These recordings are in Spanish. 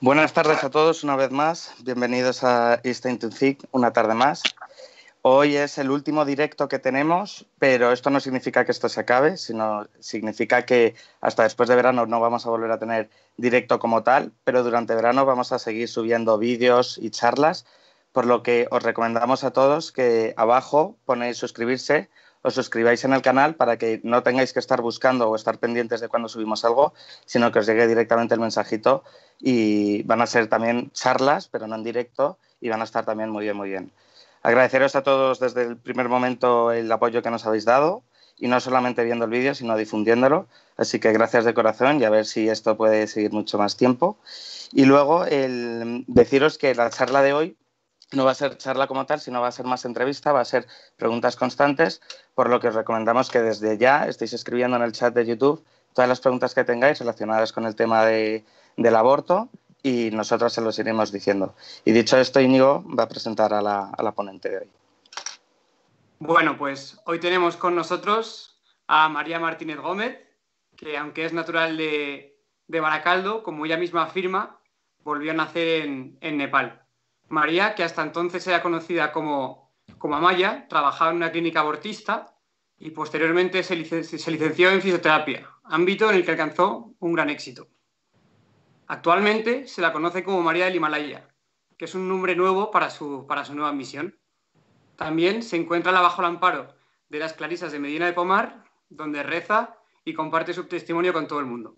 Buenas tardes a todos una vez más. Bienvenidos a to Think una tarde más. Hoy es el último directo que tenemos, pero esto no significa que esto se acabe, sino significa que hasta después de verano no vamos a volver a tener directo como tal, pero durante verano vamos a seguir subiendo vídeos y charlas, por lo que os recomendamos a todos que abajo ponéis suscribirse os suscribáis en el canal para que no tengáis que estar buscando o estar pendientes de cuando subimos algo, sino que os llegue directamente el mensajito y van a ser también charlas, pero no en directo, y van a estar también muy bien, muy bien. Agradeceros a todos desde el primer momento el apoyo que nos habéis dado y no solamente viendo el vídeo, sino difundiéndolo. Así que gracias de corazón y a ver si esto puede seguir mucho más tiempo. Y luego el deciros que la charla de hoy no va a ser charla como tal, sino va a ser más entrevista, va a ser preguntas constantes, por lo que os recomendamos que desde ya estéis escribiendo en el chat de YouTube todas las preguntas que tengáis relacionadas con el tema de, del aborto y nosotros se los iremos diciendo. Y dicho esto, Íñigo va a presentar a la, a la ponente de hoy. Bueno, pues hoy tenemos con nosotros a María Martínez Gómez, que aunque es natural de, de Baracaldo, como ella misma afirma, volvió a nacer en, en Nepal. María, que hasta entonces era conocida como, como Amaya, trabajaba en una clínica abortista y posteriormente se, licenció en fisioterapia, ámbito en el que alcanzó un gran éxito. Actualmente se la conoce como María del Himalaya, que es un nombre nuevo para su, para su nueva misión. También se encuentra bajo el amparo de las Clarisas de Medina de Pomar, donde reza y comparte su testimonio con todo el mundo.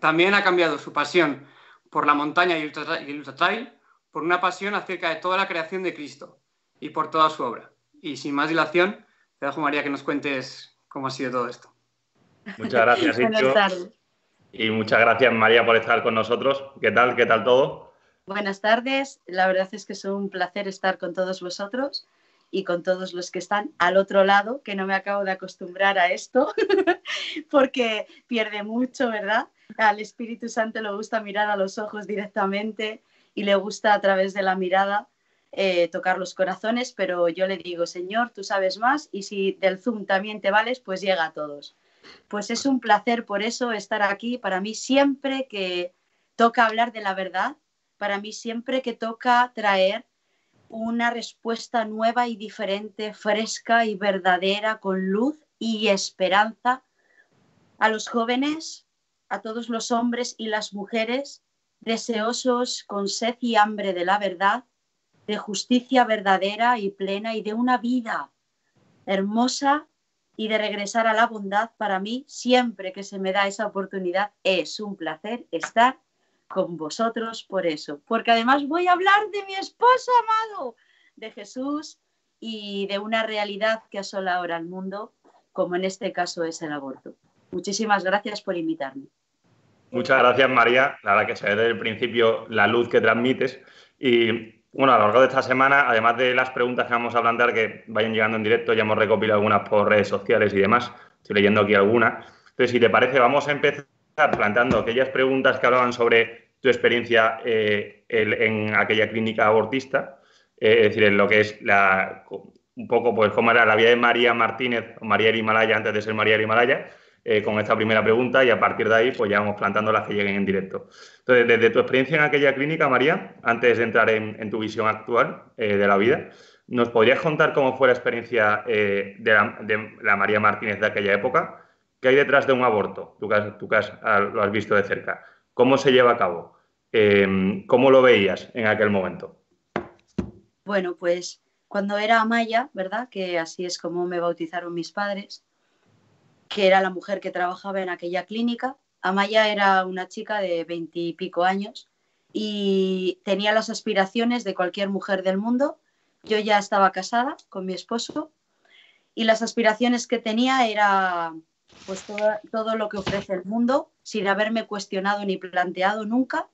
También ha cambiado su pasión por la montaña y el ultra trail por una pasión acerca de toda la creación de Cristo y por toda su obra. Y sin más dilación, te dejo, María, que nos cuentes cómo ha sido todo esto. Muchas gracias, Buenas Y muchas gracias, María, por estar con nosotros. ¿Qué tal? ¿Qué tal todo? Buenas tardes. La verdad es que es un placer estar con todos vosotros y con todos los que están al otro lado, que no me acabo de acostumbrar a esto, porque pierde mucho, ¿verdad? Al Espíritu Santo le gusta mirar a los ojos directamente y le gusta a través de la mirada eh, tocar los corazones, pero yo le digo, Señor, tú sabes más y si del Zoom también te vales, pues llega a todos. Pues es un placer por eso estar aquí. Para mí siempre que toca hablar de la verdad, para mí siempre que toca traer una respuesta nueva y diferente, fresca y verdadera, con luz y esperanza a los jóvenes, a todos los hombres y las mujeres deseosos con sed y hambre de la verdad, de justicia verdadera y plena y de una vida hermosa y de regresar a la bondad, para mí, siempre que se me da esa oportunidad, es un placer estar con vosotros por eso. Porque además voy a hablar de mi esposo amado, de Jesús y de una realidad que asola ahora al mundo, como en este caso es el aborto. Muchísimas gracias por invitarme. Muchas gracias, María. La verdad que se ve desde el principio la luz que transmites. Y bueno, a lo largo de esta semana, además de las preguntas que vamos a plantear que vayan llegando en directo, ya hemos recopilado algunas por redes sociales y demás. Estoy leyendo aquí algunas. Entonces, si te parece, vamos a empezar planteando aquellas preguntas que hablaban sobre tu experiencia eh, en aquella clínica abortista, eh, es decir, en lo que es la, un poco pues cómo era la vida de María Martínez o María Himalaya antes de ser María Himalaya eh, con esta primera pregunta y a partir de ahí pues ya vamos plantando las que lleguen en directo. Entonces, desde tu experiencia en aquella clínica, María, antes de entrar en, tu visión actual eh, de la vida, ¿nos podrías contar cómo fue la experiencia eh, de, la, María Martínez de aquella época? ¿Qué hay detrás de un aborto? Tú que, ah, lo has visto de cerca. ¿Cómo se lleva a cabo? ¿Cómo lo veías en aquel momento? Bueno, pues cuando era Amaya, ¿verdad? Que así es como me bautizaron mis padres, que era la mujer que trabajaba en aquella clínica. Amaya era una chica de veintipico años y tenía las aspiraciones de cualquier mujer del mundo. Yo ya estaba casada con mi esposo y las aspiraciones que tenía era pues todo, todo lo que ofrece el mundo sin haberme cuestionado ni planteado nunca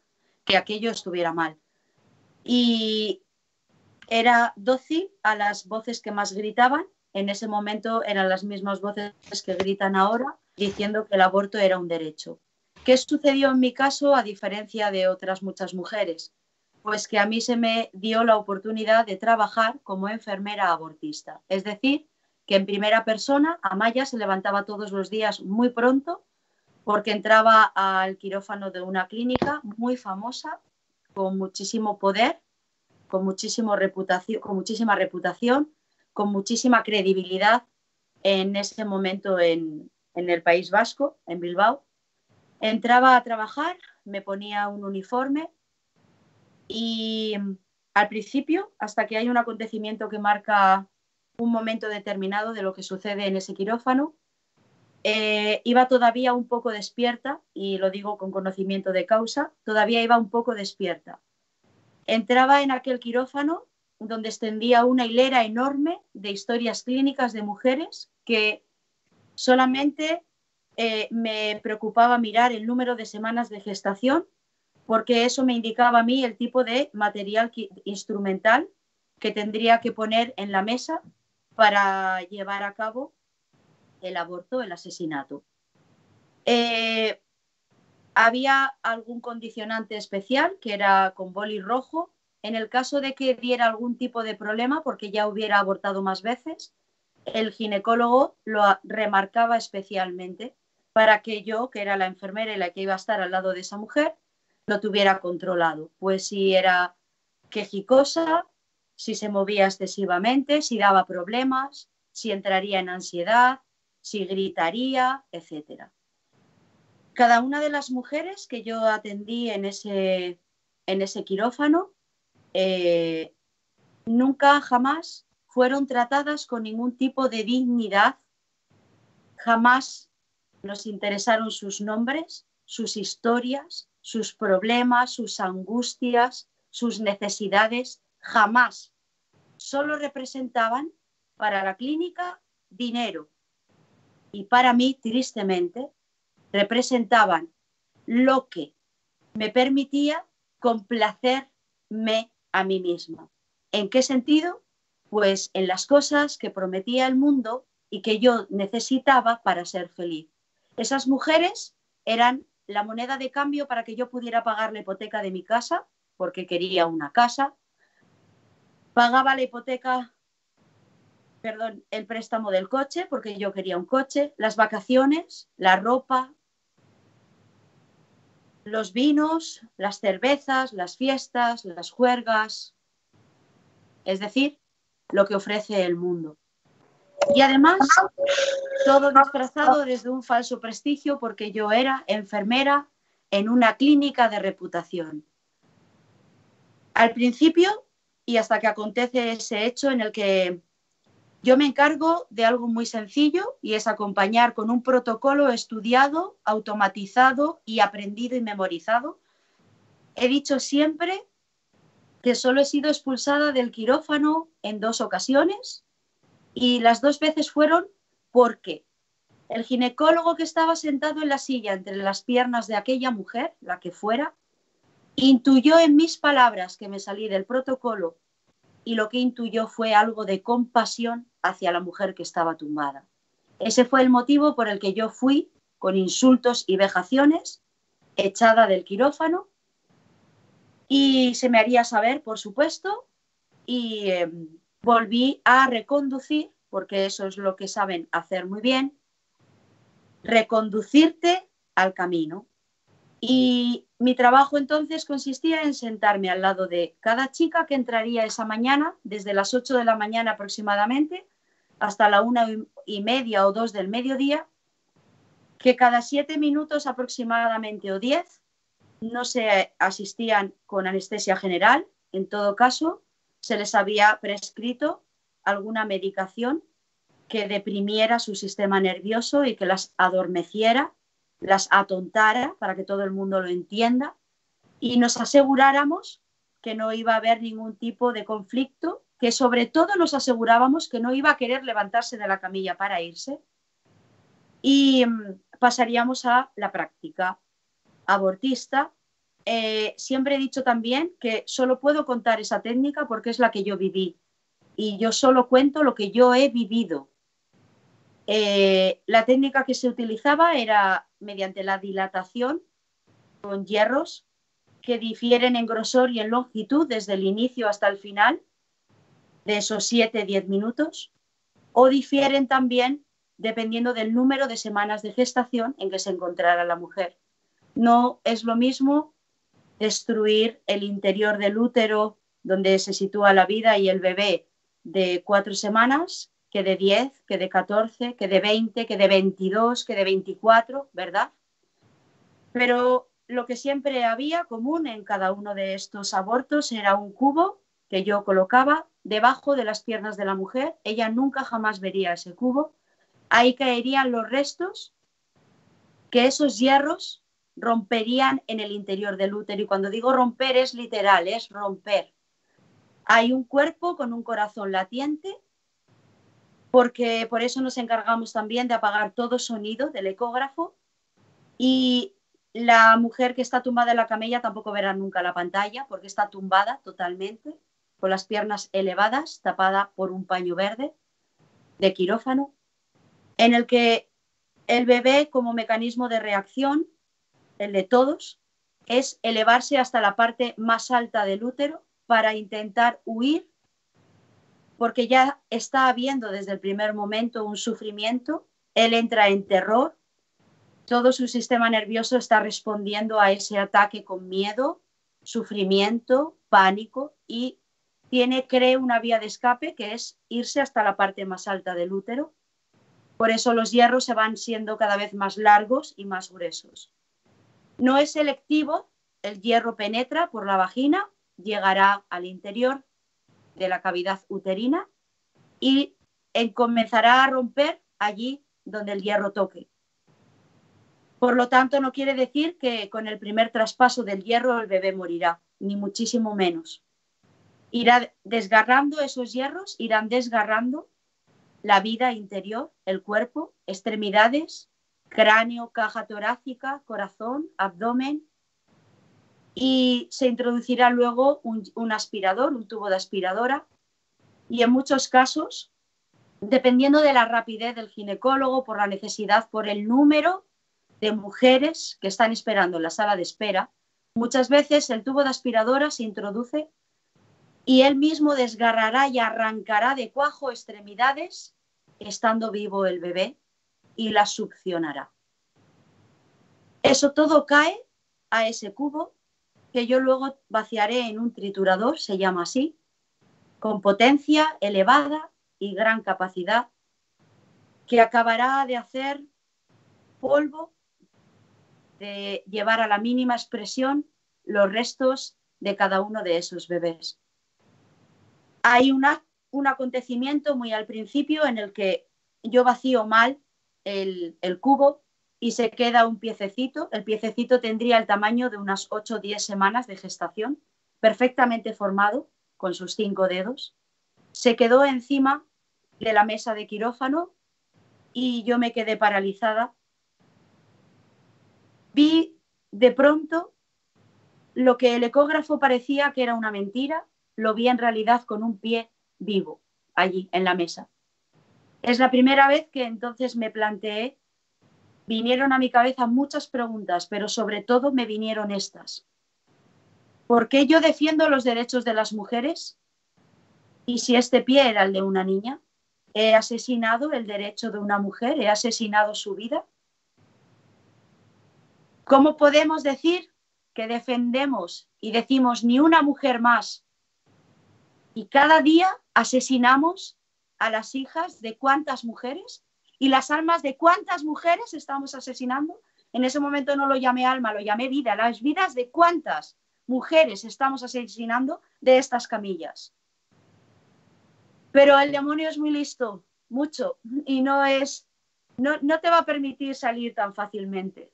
que aquello estuviera mal. Y era dócil a las voces que más gritaban en ese momento eran las mismas voces que gritan ahora diciendo que el aborto era un derecho. ¿Qué sucedió en mi caso a diferencia de otras muchas mujeres? Pues que a mí se me dio la oportunidad de trabajar como enfermera abortista. Es decir, que en primera persona Amaya se levantaba todos los días muy pronto porque entraba al quirófano de una clínica muy famosa, con muchísimo poder, con, reputación, con muchísima reputación, con muchísima credibilidad en ese momento en, en el País Vasco, en Bilbao. Entraba a trabajar, me ponía un uniforme y al principio, hasta que hay un acontecimiento que marca un momento determinado de lo que sucede en ese quirófano, eh, iba todavía un poco despierta, y lo digo con conocimiento de causa, todavía iba un poco despierta. Entraba en aquel quirófano donde extendía una hilera enorme de historias clínicas de mujeres que solamente eh, me preocupaba mirar el número de semanas de gestación porque eso me indicaba a mí el tipo de material instrumental que tendría que poner en la mesa para llevar a cabo el aborto, el asesinato. Eh, había algún condicionante especial que era con boli rojo. En el caso de que diera algún tipo de problema, porque ya hubiera abortado más veces, el ginecólogo lo remarcaba especialmente para que yo, que era la enfermera y la que iba a estar al lado de esa mujer, lo tuviera controlado. Pues si era quejicosa, si se movía excesivamente, si daba problemas, si entraría en ansiedad, si gritaría, etc. Cada una de las mujeres que yo atendí en ese, en ese quirófano eh, nunca jamás fueron tratadas con ningún tipo de dignidad, jamás nos interesaron sus nombres, sus historias, sus problemas, sus angustias, sus necesidades, jamás. Solo representaban para la clínica dinero. Y para mí, tristemente, representaban lo que me permitía complacerme a mí misma. ¿En qué sentido? Pues en las cosas que prometía el mundo y que yo necesitaba para ser feliz. Esas mujeres eran la moneda de cambio para que yo pudiera pagar la hipoteca de mi casa, porque quería una casa. Pagaba la hipoteca, perdón, el préstamo del coche, porque yo quería un coche, las vacaciones, la ropa, los vinos, las cervezas, las fiestas, las juergas, es decir, lo que ofrece el mundo. Y además, todo disfrazado desde un falso prestigio porque yo era enfermera en una clínica de reputación. Al principio, y hasta que acontece ese hecho en el que yo me encargo de algo muy sencillo y es acompañar con un protocolo estudiado, automatizado y aprendido y memorizado. He dicho siempre que solo he sido expulsada del quirófano en dos ocasiones y las dos veces fueron porque el ginecólogo que estaba sentado en la silla entre las piernas de aquella mujer, la que fuera, intuyó en mis palabras que me salí del protocolo y lo que intuyó fue algo de compasión hacia la mujer que estaba tumbada. Ese fue el motivo por el que yo fui con insultos y vejaciones, echada del quirófano, y se me haría saber, por supuesto, y em, volví a reconducir, porque eso es lo que saben hacer muy bien, reconducirte al camino. Y mi trabajo entonces consistía en sentarme al lado de cada chica que entraría esa mañana, desde las 8 de la mañana aproximadamente hasta la una y media o dos del mediodía, que cada siete minutos aproximadamente o diez no se asistían con anestesia general, en todo caso, se les había prescrito alguna medicación que deprimiera su sistema nervioso y que las adormeciera, las atontara, para que todo el mundo lo entienda, y nos aseguráramos que no iba a haber ningún tipo de conflicto, que sobre todo nos asegurábamos que no iba a querer levantarse de la camilla para irse, y mm, pasaríamos a la práctica abortista eh, siempre he dicho también que solo puedo contar esa técnica porque es la que yo viví y yo solo cuento lo que yo he vivido. Eh, la técnica que se utilizaba era mediante la dilatación con hierros que difieren en grosor y en longitud desde el inicio hasta el final de esos 7-10 minutos o difieren también dependiendo del número de semanas de gestación en que se encontrara la mujer. No es lo mismo destruir el interior del útero donde se sitúa la vida y el bebé de cuatro semanas que de 10, que de 14, que de 20, que de 22, que de 24, ¿verdad? Pero lo que siempre había común en cada uno de estos abortos era un cubo que yo colocaba debajo de las piernas de la mujer. Ella nunca jamás vería ese cubo. Ahí caerían los restos que esos hierros romperían en el interior del útero. Y cuando digo romper es literal, es romper. Hay un cuerpo con un corazón latiente, porque por eso nos encargamos también de apagar todo sonido del ecógrafo. Y la mujer que está tumbada en la camella tampoco verá nunca la pantalla, porque está tumbada totalmente, con las piernas elevadas, tapada por un paño verde de quirófano, en el que el bebé como mecanismo de reacción el de todos, es elevarse hasta la parte más alta del útero para intentar huir, porque ya está habiendo desde el primer momento un sufrimiento, él entra en terror, todo su sistema nervioso está respondiendo a ese ataque con miedo, sufrimiento, pánico y tiene, cree, una vía de escape que es irse hasta la parte más alta del útero. Por eso los hierros se van siendo cada vez más largos y más gruesos. No es selectivo, el hierro penetra por la vagina, llegará al interior de la cavidad uterina y comenzará a romper allí donde el hierro toque. Por lo tanto, no quiere decir que con el primer traspaso del hierro el bebé morirá, ni muchísimo menos. Irá desgarrando esos hierros, irán desgarrando la vida interior, el cuerpo, extremidades, cráneo, caja torácica, corazón, abdomen y se introducirá luego un, aspirador, un tubo de aspiradora y en muchos casos, dependiendo de la rapidez del ginecólogo, por la necesidad, por el número de mujeres que están esperando en la sala de espera, muchas veces el tubo de aspiradora se introduce y él mismo desgarrará y arrancará de cuajo extremidades estando vivo el bebé y la succionará. Eso todo cae a ese cubo que yo luego vaciaré en un triturador, se llama así, con potencia elevada y gran capacidad, que acabará de hacer polvo, de llevar a la mínima expresión los restos de cada uno de esos bebés. Hay un acontecimiento muy al principio en el que yo vacío mal el, cubo y se queda un piececito. El piececito tendría el tamaño de unas 8 o 10 semanas de gestación, perfectamente formado con sus cinco dedos. Se quedó encima de la mesa de quirófano y yo me quedé paralizada. Vi de pronto lo que el ecógrafo parecía que era una mentira, lo vi en realidad con un pie vivo allí en la mesa. Es la primera vez que entonces me planteé, vinieron a mi cabeza muchas preguntas, pero sobre todo me vinieron estas. ¿Por qué yo defiendo los derechos de las mujeres? ¿Y si este pie era el de una niña? ¿He asesinado el derecho de una mujer? ¿He asesinado su vida? ¿Cómo podemos decir que defendemos y decimos ni una mujer más y cada día asesinamos a las hijas de cuántas mujeres y las almas de cuántas mujeres estamos asesinando. En ese momento no lo llamé alma, lo llamé vida. Las vidas de cuántas mujeres estamos asesinando de estas camillas. Pero el demonio es muy listo, mucho, y no es, no, no te va a permitir salir tan fácilmente.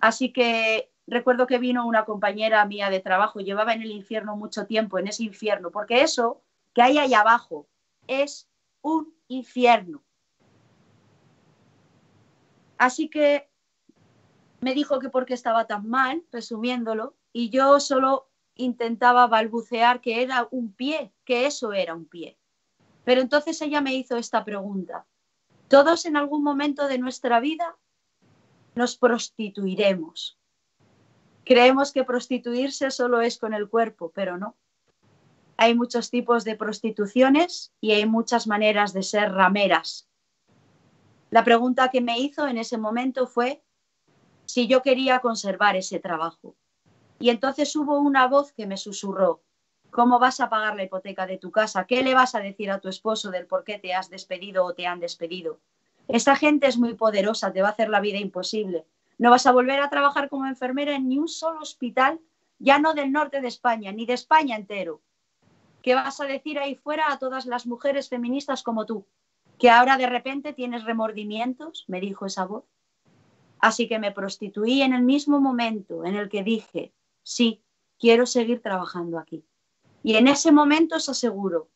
Así que recuerdo que vino una compañera mía de trabajo, llevaba en el infierno mucho tiempo, en ese infierno, porque eso que hay ahí abajo es un infierno. Así que me dijo que porque estaba tan mal, resumiéndolo, y yo solo intentaba balbucear que era un pie, que eso era un pie. Pero entonces ella me hizo esta pregunta. Todos en algún momento de nuestra vida nos prostituiremos. Creemos que prostituirse solo es con el cuerpo, pero no hay muchos tipos de prostituciones y hay muchas maneras de ser rameras. La pregunta que me hizo en ese momento fue si yo quería conservar ese trabajo. Y entonces hubo una voz que me susurró, ¿cómo vas a pagar la hipoteca de tu casa? ¿Qué le vas a decir a tu esposo del por qué te has despedido o te han despedido? Esta gente es muy poderosa, te va a hacer la vida imposible. No vas a volver a trabajar como enfermera en ni un solo hospital, ya no del norte de España, ni de España entero. ¿Qué vas a decir ahí fuera a todas las mujeres feministas como tú? ¿Que ahora de repente tienes remordimientos? me dijo esa voz. Así que me prostituí en el mismo momento en el que dije, sí, quiero seguir trabajando aquí. Y en ese momento os aseguro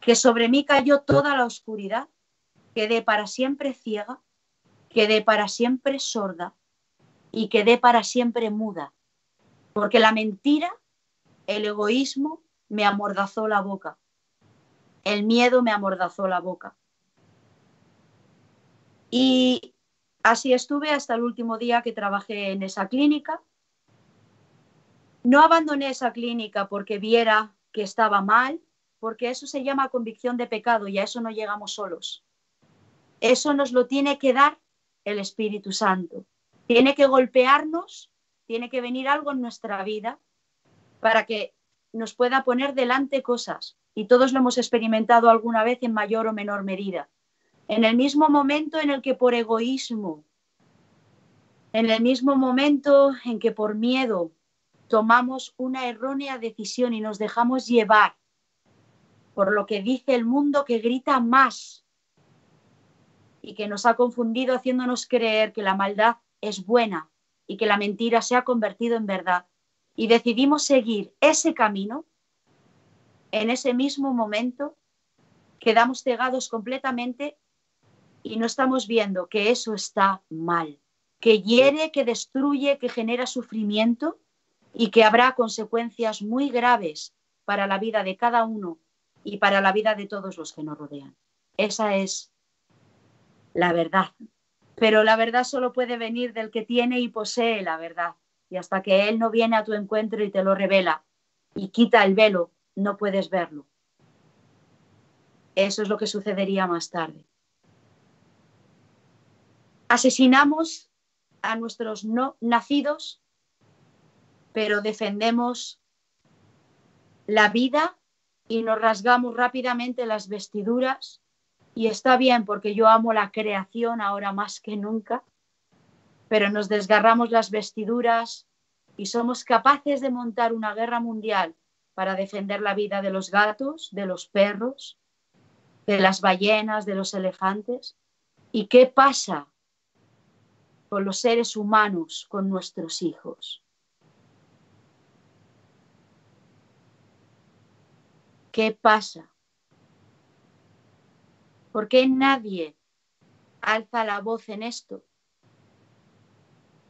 que sobre mí cayó toda la oscuridad, quedé para siempre ciega, quedé para siempre sorda y quedé para siempre muda, porque la mentira, el egoísmo me amordazó la boca, el miedo me amordazó la boca. Y Así estuve hasta el último día que trabajé en esa clínica. No abandoné esa clínica porque viera que estaba mal, porque eso se llama convicción de pecado y a eso no llegamos solos. Eso nos lo tiene que dar el Espíritu Santo. Tiene que golpearnos, tiene que venir algo en nuestra vida para que nos pueda poner delante cosas. Y todos lo hemos experimentado alguna vez en mayor o menor medida en el mismo momento en el que por egoísmo, en el mismo momento en que por miedo tomamos una errónea decisión y nos dejamos llevar por lo que dice el mundo que grita más y que nos ha confundido haciéndonos creer que la maldad es buena y que la mentira se ha convertido en verdad y decidimos seguir ese camino, en ese mismo momento quedamos cegados completamente y no estamos viendo que eso está mal, que hiere, que destruye, que genera sufrimiento y que habrá consecuencias muy graves para la vida de cada uno y para la vida de todos los que nos rodean. Esa es la verdad. Pero la verdad solo puede venir del que tiene y posee la verdad. Y hasta que Él no viene a tu encuentro y te lo revela y quita el velo, no puedes verlo. Eso es lo que sucedería más tarde. Asesinamos a nuestros no nacidos, pero defendemos la vida y nos rasgamos rápidamente las vestiduras. Y está bien porque yo amo la creación ahora más que nunca, pero nos desgarramos las vestiduras y somos capaces de montar una guerra mundial para defender la vida de los gatos, de los perros, de las ballenas, de los elefantes. ¿Y qué pasa con los seres humanos, con nuestros hijos. ¿Qué pasa? ¿Por qué nadie alza la voz en esto?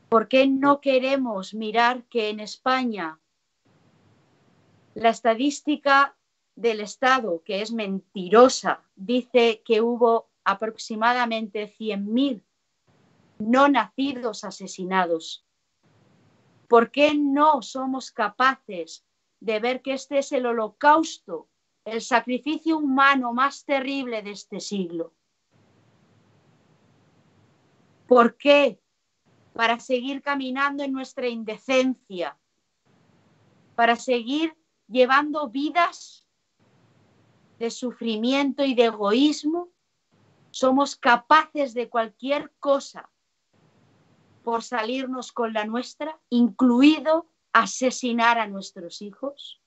¿Por qué no queremos mirar que en España la estadística del Estado, que es mentirosa, dice que hubo aproximadamente 100.000 no nacidos asesinados? ¿Por qué no somos capaces de ver que este es el holocausto, el sacrificio humano más terrible de este siglo? ¿Por qué? Para seguir caminando en nuestra indecencia, para seguir llevando vidas de sufrimiento y de egoísmo, somos capaces de cualquier cosa por salirnos con la nuestra, incluido asesinar a nuestros hijos?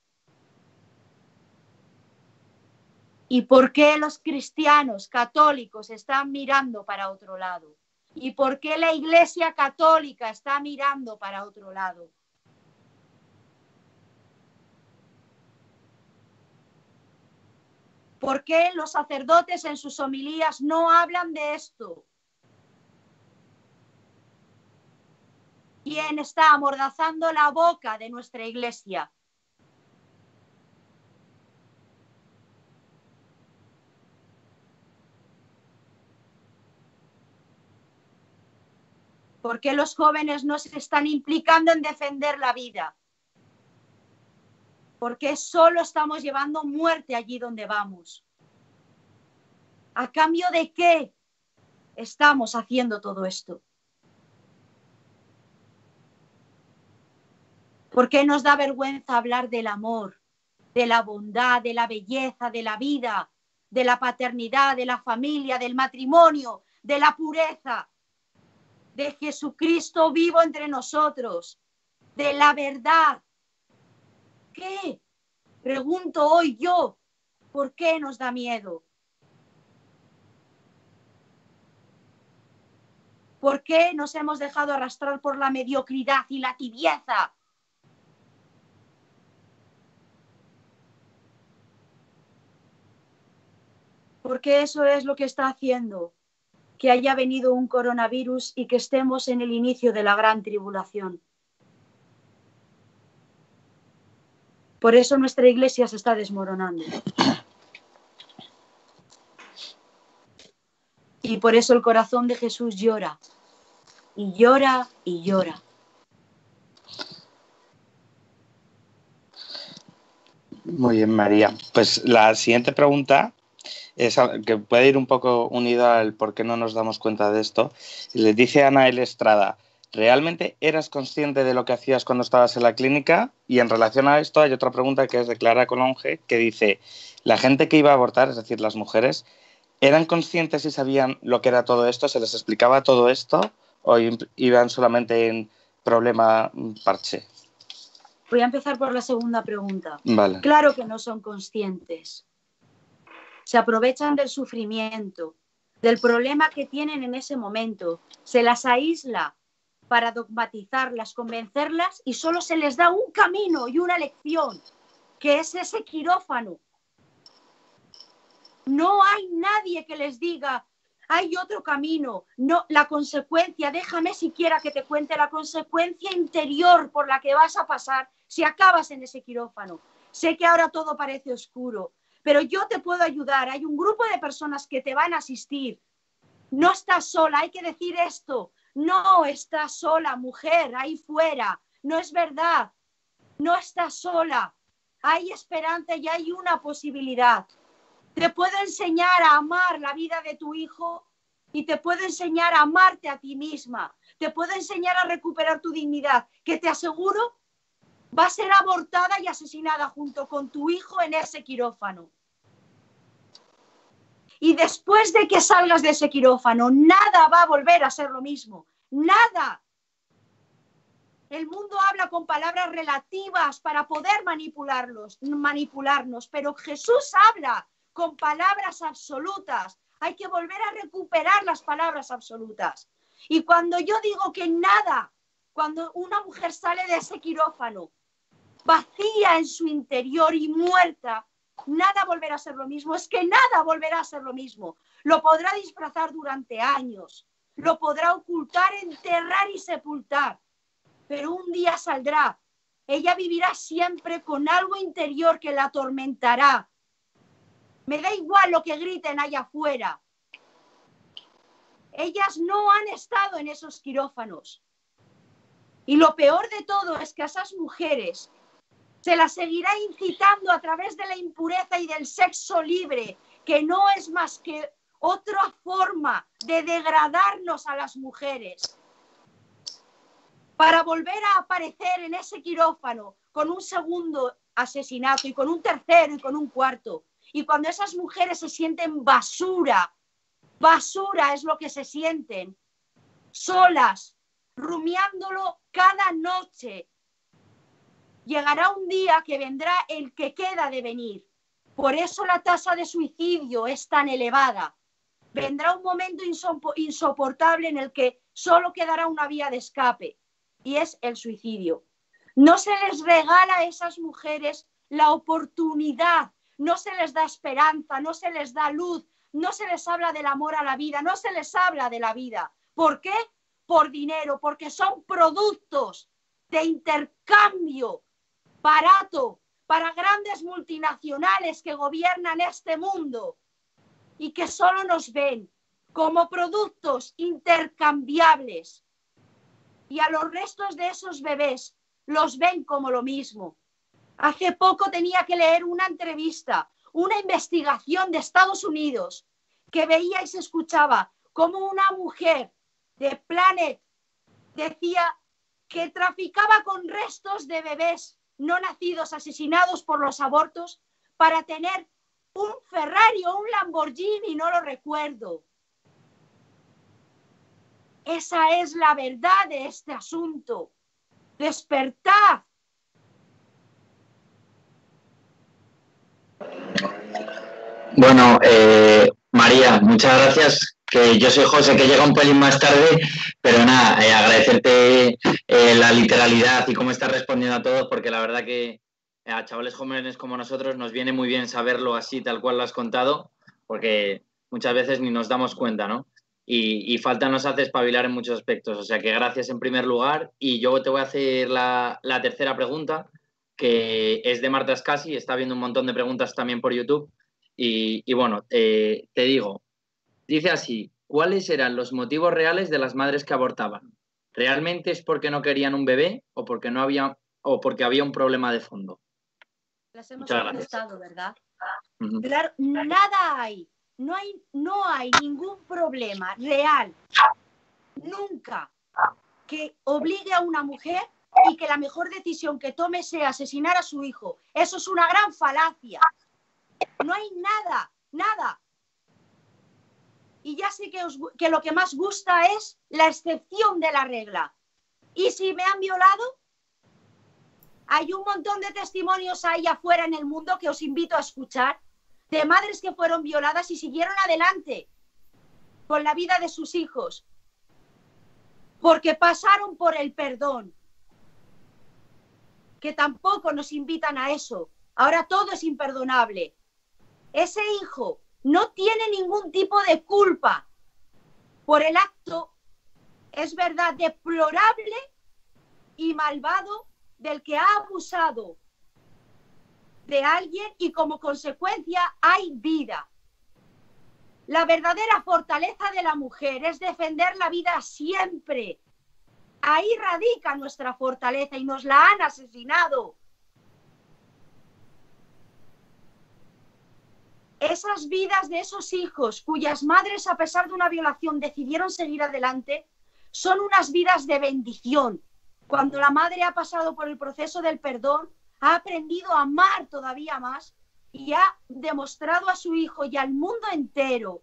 ¿Y por qué los cristianos católicos están mirando para otro lado? ¿Y por qué la Iglesia católica está mirando para otro lado? ¿Por qué los sacerdotes en sus homilías no hablan de esto? ¿Quién está amordazando la boca de nuestra iglesia? ¿Por qué los jóvenes no se están implicando en defender la vida? ¿Por qué solo estamos llevando muerte allí donde vamos? ¿A cambio de qué? estamos haciendo todo esto? ¿Por qué nos da vergüenza hablar del amor, de la bondad, de la belleza, de la vida, de la paternidad, de la familia, del matrimonio, de la pureza, de Jesucristo vivo entre nosotros, de la verdad? ¿Qué? Pregunto hoy yo, ¿por qué nos da miedo? ¿Por qué nos hemos dejado arrastrar por la mediocridad y la tibieza? Porque eso es lo que está haciendo que haya venido un coronavirus y que estemos en el inicio de la gran tribulación. Por eso nuestra iglesia se está desmoronando. Y por eso el corazón de Jesús llora. Y llora y llora. Muy bien, María. Pues la siguiente pregunta es que puede ir un poco unida al por qué no nos damos cuenta de esto. Le dice Ana El Estrada, ¿realmente eras consciente de lo que hacías cuando estabas en la clínica? Y en relación a esto hay otra pregunta que es de Clara Colonge, que dice, ¿la gente que iba a abortar, es decir, las mujeres, eran conscientes y sabían lo que era todo esto? ¿Se les explicaba todo esto? ¿O iban solamente en problema parche? Voy a empezar por la segunda pregunta. Vale. Claro que no son conscientes. Se aprovechan del sufrimiento, del problema que tienen en ese momento. Se las aísla para dogmatizarlas, convencerlas y solo se les da un camino y una lección, que es ese quirófano. No hay nadie que les diga, hay otro camino, no, la consecuencia, déjame siquiera que te cuente la consecuencia interior por la que vas a pasar si acabas en ese quirófano. Sé que ahora todo parece oscuro, pero yo te puedo ayudar. Hay un grupo de personas que te van a asistir. No estás sola, hay que decir esto. No estás sola, mujer, ahí fuera. No es verdad. No estás sola. Hay esperanza y hay una posibilidad. Te puedo enseñar a amar la vida de tu hijo y te puedo enseñar a amarte a ti misma. Te puedo enseñar a recuperar tu dignidad, que te aseguro va a ser abortada y asesinada junto con tu hijo en ese quirófano. Y después de que salgas de ese quirófano, nada va a volver a ser lo mismo. Nada. El mundo habla con palabras relativas para poder manipularlos, manipularnos, pero Jesús habla con palabras absolutas. Hay que volver a recuperar las palabras absolutas. Y cuando yo digo que nada, cuando una mujer sale de ese quirófano, vacía en su interior y muerta, nada volverá a ser lo mismo, es que nada volverá a ser lo mismo. Lo podrá disfrazar durante años, lo podrá ocultar, enterrar y sepultar, pero un día saldrá. Ella vivirá siempre con algo interior que la atormentará. Me da igual lo que griten allá afuera. Ellas no han estado en esos quirófanos. Y lo peor de todo es que a esas mujeres se las seguirá incitando a través de la impureza y del sexo libre, que no es más que otra forma de degradarnos a las mujeres, para volver a aparecer en ese quirófano con un segundo asesinato y con un tercero y con un cuarto. Y cuando esas mujeres se sienten basura, basura es lo que se sienten, solas, rumiándolo cada noche, llegará un día que vendrá el que queda de venir. Por eso la tasa de suicidio es tan elevada. Vendrá un momento insoportable en el que solo quedará una vía de escape y es el suicidio. No se les regala a esas mujeres la oportunidad, no se les da esperanza, no se les da luz, no se les habla del amor a la vida, no se les habla de la vida. ¿Por qué? Por dinero, porque son productos de intercambio barato para grandes multinacionales que gobiernan este mundo y que solo nos ven como productos intercambiables. Y a los restos de esos bebés los ven como lo mismo. Hace poco tenía que leer una entrevista, una investigación de Estados Unidos que veía y se escuchaba como una mujer de Planet decía que traficaba con restos de bebés no nacidos asesinados por los abortos para tener un Ferrari o un Lamborghini, no lo recuerdo. Esa es la verdad de este asunto. Despertad. Bueno, eh, María, muchas gracias. Que yo soy José, que llega un pelín más tarde, pero nada, eh, agradecerte eh, la literalidad y cómo estás respondiendo a todos, porque la verdad que a chavales jóvenes como nosotros nos viene muy bien saberlo así, tal cual lo has contado, porque muchas veces ni nos damos cuenta, ¿no? Y, falta nos hace espabilar en muchos aspectos. O sea que gracias en primer lugar. Y yo te voy a hacer la, tercera pregunta, que es de Marta Scasi, está viendo un montón de preguntas también por YouTube. Y, bueno, te digo, dice así, ¿cuáles eran los motivos reales de las madres que abortaban? ¿Realmente es porque no querían un bebé o porque no había o porque había un problema de fondo? Las hemos contestado, ¿verdad? Claro, nada hay, no hay, no hay ningún problema real, nunca, que obligue a una mujer y que la mejor decisión que tome sea asesinar a su hijo. Eso es una gran falacia. No hay nada, nada. Y ya sé que, lo que más gusta es la excepción de la regla. ¿Y si me han violado? Hay un montón de testimonios ahí afuera en el mundo que os invito a escuchar de madres que fueron violadas y siguieron adelante con la vida de sus hijos porque pasaron por el perdón, que tampoco nos invitan a eso. Ahora todo es imperdonable ese hijo no tiene ningún tipo de culpa por el acto, es verdad, deplorable y malvado del que ha abusado de alguien y como consecuencia hay vida. La verdadera fortaleza de la mujer es defender la vida siempre. Ahí radica nuestra fortaleza y nos la han asesinado. Esas vidas de esos hijos cuyas madres, a pesar de una violación, decidieron seguir adelante, son unas vidas de bendición. Cuando la madre ha pasado por el proceso del perdón, ha aprendido a amar todavía más y ha demostrado a su hijo y al mundo entero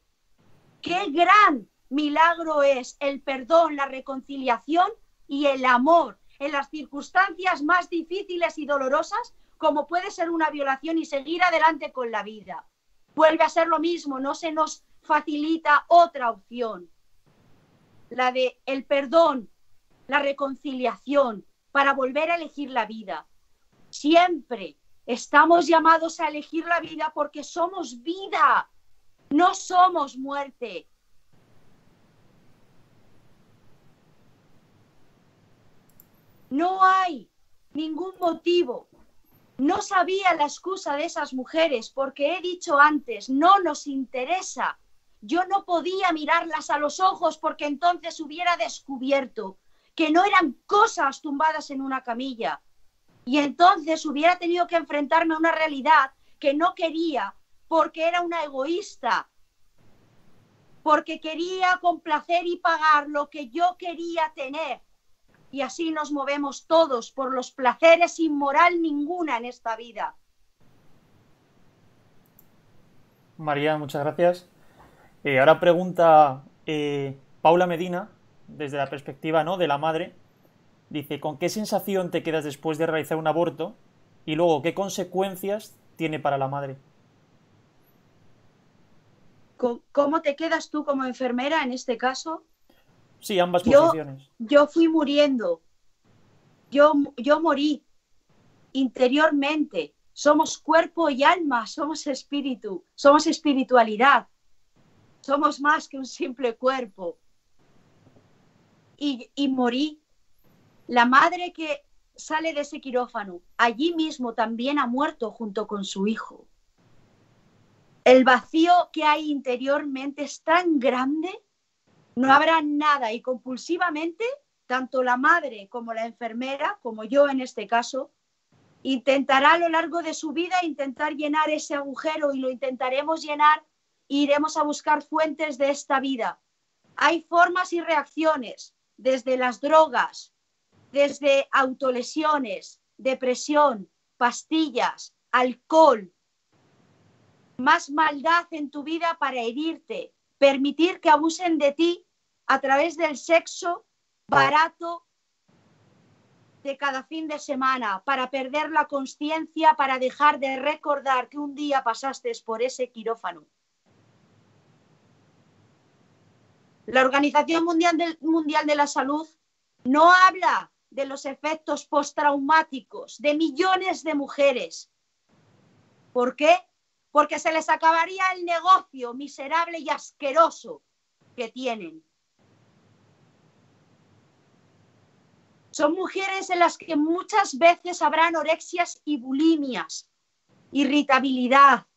qué gran milagro es el perdón, la reconciliación y el amor en las circunstancias más difíciles y dolorosas, como puede ser una violación y seguir adelante con la vida vuelve a ser lo mismo, no se nos facilita otra opción, la de el perdón, la reconciliación, para volver a elegir la vida. Siempre estamos llamados a elegir la vida porque somos vida, no somos muerte. No hay ningún motivo no sabía la excusa de esas mujeres porque he dicho antes, no nos interesa. Yo no podía mirarlas a los ojos porque entonces hubiera descubierto que no eran cosas tumbadas en una camilla. Y entonces hubiera tenido que enfrentarme a una realidad que no quería porque era una egoísta, porque quería complacer y pagar lo que yo quería tener y así nos movemos todos por los placeres sin moral ninguna en esta vida. María, muchas gracias. Eh, ahora pregunta eh, Paula Medina, desde la perspectiva ¿no? de la madre, dice, ¿con qué sensación te quedas después de realizar un aborto? Y luego, ¿qué consecuencias tiene para la madre? ¿Cómo te quedas tú como enfermera en este caso? Sí, ambas posiciones. Yo fui muriendo. Yo, yo morí interiormente. Somos cuerpo y alma, somos espíritu, somos espiritualidad. Somos más que un simple cuerpo. Y, y morí. La madre que sale de ese quirófano, allí mismo también ha muerto junto con su hijo. El vacío que hay interiormente es tan grande no habrá nada. Y compulsivamente, tanto la madre como la enfermera, como yo en este caso, intentará a lo largo de su vida intentar llenar ese agujero y lo intentaremos llenar e iremos a buscar fuentes de esta vida. Hay formas y reacciones, desde las drogas, desde autolesiones, depresión, pastillas, alcohol, más maldad en tu vida para herirte, permitir que abusen de ti a través del sexo barato de cada fin de semana, para perder la conciencia, para dejar de recordar que un día pasaste por ese quirófano. La Organización Mundial de, Mundial de la Salud no habla de los efectos postraumáticos de millones de mujeres. ¿Por qué? Porque se les acabaría el negocio miserable y asqueroso que tienen. Son mujeres en las que muchas veces habrá anorexias y bulimias, irritabilidad,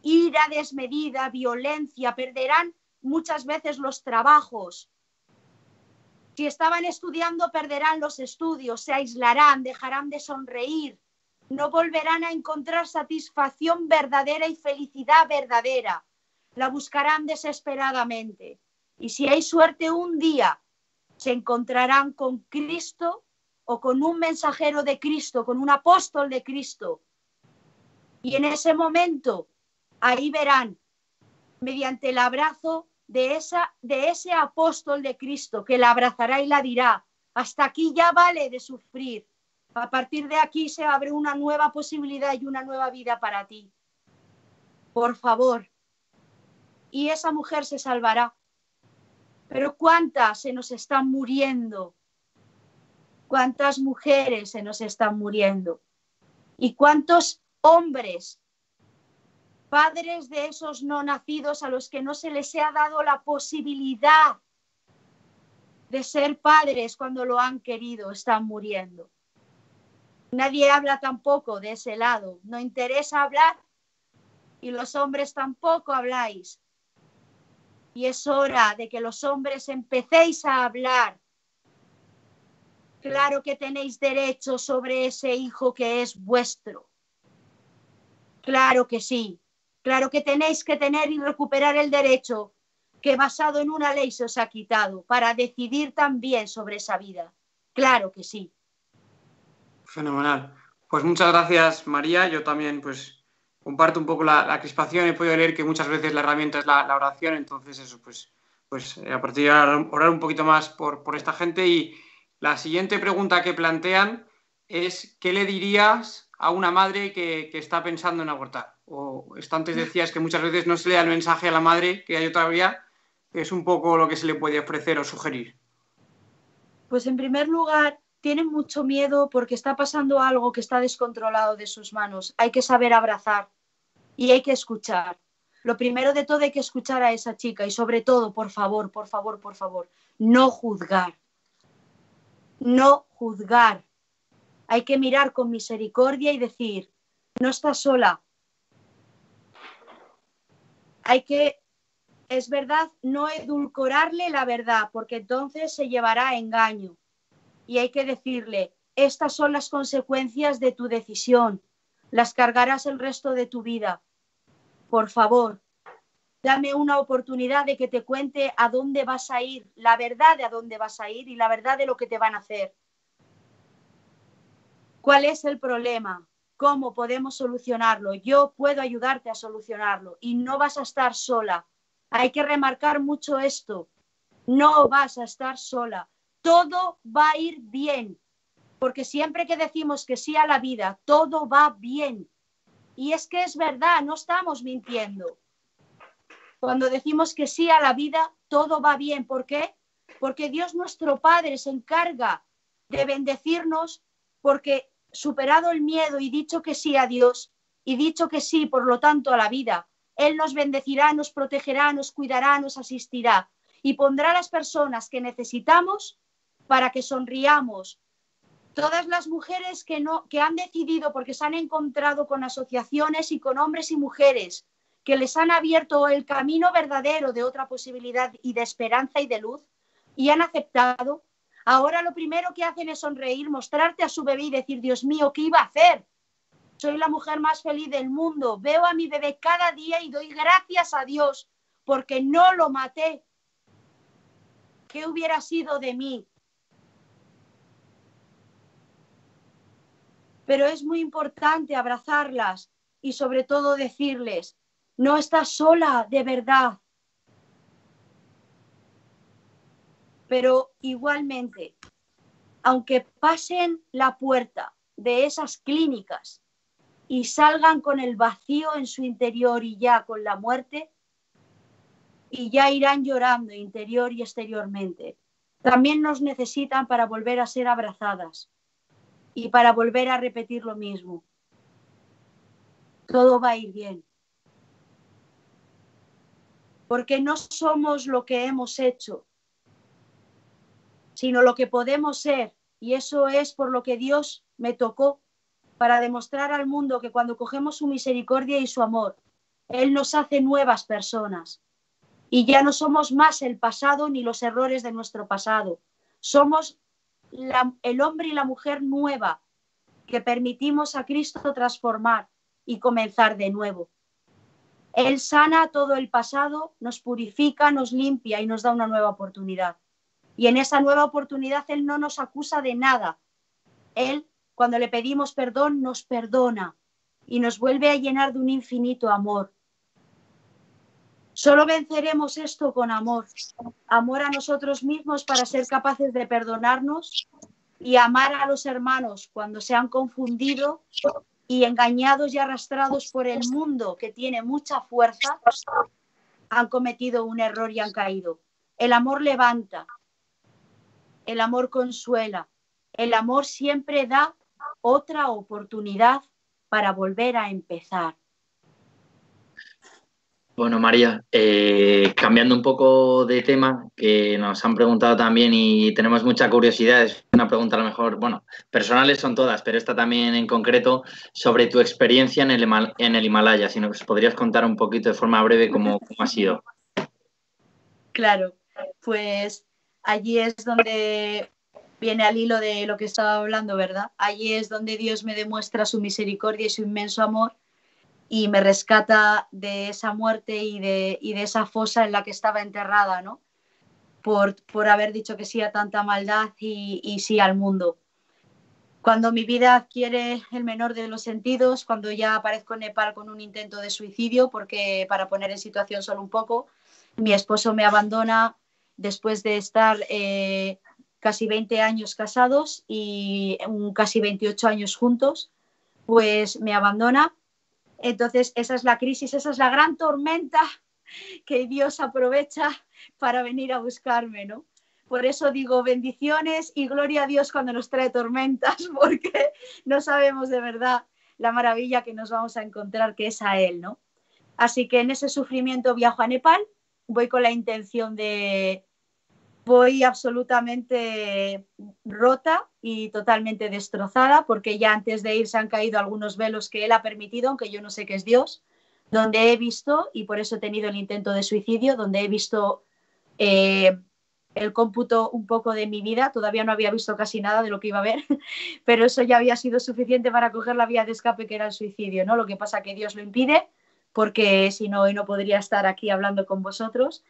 ira desmedida, violencia, perderán muchas veces los trabajos. Si estaban estudiando, perderán los estudios, se aislarán, dejarán de sonreír, no volverán a encontrar satisfacción verdadera y felicidad verdadera. La buscarán desesperadamente. Y si hay suerte un día, se encontrarán con Cristo o con un mensajero de Cristo, con un apóstol de Cristo. Y en ese momento, ahí verán, mediante el abrazo de, esa, de ese apóstol de Cristo, que la abrazará y la dirá, hasta aquí ya vale de sufrir. A partir de aquí se abre una nueva posibilidad y una nueva vida para ti. Por favor. Y esa mujer se salvará. Pero ¿cuántas se nos están muriendo? ¿Cuántas mujeres se nos están muriendo? ¿Y cuántos hombres, padres de esos no nacidos a los que no se les ha dado la posibilidad de ser padres cuando lo han querido, están muriendo? Nadie habla tampoco de ese lado. No interesa hablar y los hombres tampoco habláis. Y es hora de que los hombres empecéis a hablar. Claro que tenéis derecho sobre ese hijo que es vuestro. Claro que sí. Claro que tenéis que tener y recuperar el derecho que basado en una ley se os ha quitado para decidir también sobre esa vida. Claro que sí. Fenomenal. Pues muchas gracias, María. Yo también, pues, comparto un poco la, crispación. He podido leer que muchas veces la herramienta es la, oración, entonces eso, pues, pues eh, a partir de orar un poquito más por, esta gente. Y la siguiente pregunta que plantean es, ¿qué le dirías a una madre que, está pensando en abortar? O esto antes decías que muchas veces no se le da el mensaje a la madre que hay otra vía, que es un poco lo que se le puede ofrecer o sugerir. Pues en primer lugar, tienen mucho miedo porque está pasando algo que está descontrolado de sus manos. Hay que saber abrazar y hay que escuchar. Lo primero de todo hay que escuchar a esa chica y sobre todo, por favor, por favor, por favor, no juzgar. No juzgar. Hay que mirar con misericordia y decir, no estás sola. Hay que, es verdad, no edulcorarle la verdad porque entonces se llevará a engaño y hay que decirle, estas son las consecuencias de tu decisión, las cargarás el resto de tu vida. Por favor, dame una oportunidad de que te cuente a dónde vas a ir, la verdad de a dónde vas a ir y la verdad de lo que te van a hacer. ¿Cuál es el problema? ¿Cómo podemos solucionarlo? Yo puedo ayudarte a solucionarlo y no vas a estar sola. Hay que remarcar mucho esto. No vas a estar sola todo va a ir bien, porque siempre que decimos que sí a la vida, todo va bien. Y es que es verdad, no estamos mintiendo. Cuando decimos que sí a la vida, todo va bien. ¿Por qué? Porque Dios nuestro Padre se encarga de bendecirnos porque superado el miedo y dicho que sí a Dios y dicho que sí, por lo tanto, a la vida, Él nos bendecirá, nos protegerá, nos cuidará, nos asistirá y pondrá las personas que necesitamos para que sonriamos. Todas las mujeres que, no, que han decidido, porque se han encontrado con asociaciones y con hombres y mujeres que les han abierto el camino verdadero de otra posibilidad y de esperanza y de luz, y han aceptado, ahora lo primero que hacen es sonreír, mostrarte a su bebé y decir, Dios mío, ¿qué iba a hacer? Soy la mujer más feliz del mundo, veo a mi bebé cada día y doy gracias a Dios porque no lo maté, ¿qué hubiera sido de mí? Pero es muy importante abrazarlas y sobre todo decirles, no estás sola de verdad. Pero igualmente, aunque pasen la puerta de esas clínicas y salgan con el vacío en su interior y ya con la muerte, y ya irán llorando interior y exteriormente. También nos necesitan para volver a ser abrazadas y para volver a repetir lo mismo. Todo va a ir bien. Porque no somos lo que hemos hecho, sino lo que podemos ser. Y eso es por lo que Dios me tocó para demostrar al mundo que cuando cogemos su misericordia y su amor, Él nos hace nuevas personas y ya no somos más el pasado ni los errores de nuestro pasado. Somos el hombre y la mujer nueva que permitimos a Cristo transformar y comenzar de nuevo. Él sana todo el pasado, nos purifica, nos limpia y nos da una nueva oportunidad. Y en esa nueva oportunidad Él no nos acusa de nada. Él, cuando le pedimos perdón, nos perdona y nos vuelve a llenar de un infinito amor. Solo venceremos esto con amor, amor a nosotros mismos para ser capaces de perdonarnos y amar a los hermanos cuando se han confundido y engañados y arrastrados por el mundo que tiene mucha fuerza, han cometido un error y han caído. El amor levanta, el amor consuela, el amor siempre da otra oportunidad para volver a empezar. Bueno, María, eh, cambiando un poco de tema, que nos han preguntado también y tenemos mucha curiosidad, es una pregunta a lo mejor, bueno, personales son todas, pero esta también en concreto, sobre tu experiencia en el, en el Himalaya, si nos podrías contar un poquito de forma breve cómo, cómo ha sido. Claro, pues allí es donde viene al hilo de lo que estaba hablando, ¿verdad? Allí es donde Dios me demuestra su misericordia y su inmenso amor y me rescata de esa muerte y de, de esa fosa en la que estaba enterrada, ¿no? Por, por haber dicho que sí a tanta maldad y, y sí al mundo. Cuando mi vida adquiere el menor de los sentidos, cuando ya aparezco en Nepal con un intento de suicidio, porque para poner en situación solo un poco, mi esposo me abandona después de estar eh, casi 20 años casados y casi 28 años juntos, pues me abandona entonces, esa es la crisis, esa es la gran tormenta que Dios aprovecha para venir a buscarme, ¿no? Por eso digo bendiciones y gloria a Dios cuando nos trae tormentas, porque no sabemos de verdad la maravilla que nos vamos a encontrar, que es a Él, ¿no? Así que en ese sufrimiento viajo a Nepal, voy con la intención de, voy absolutamente rota y totalmente destrozada porque ya antes de ir se han caído algunos velos que él ha permitido, aunque yo no sé qué es Dios, donde he visto, y por eso he tenido el intento de suicidio, donde he visto eh, el cómputo un poco de mi vida, todavía no había visto casi nada de lo que iba a ver, pero eso ya había sido suficiente para coger la vía de escape que era el suicidio, ¿no? Lo que pasa que Dios lo impide, porque si no, hoy no podría estar aquí hablando con vosotros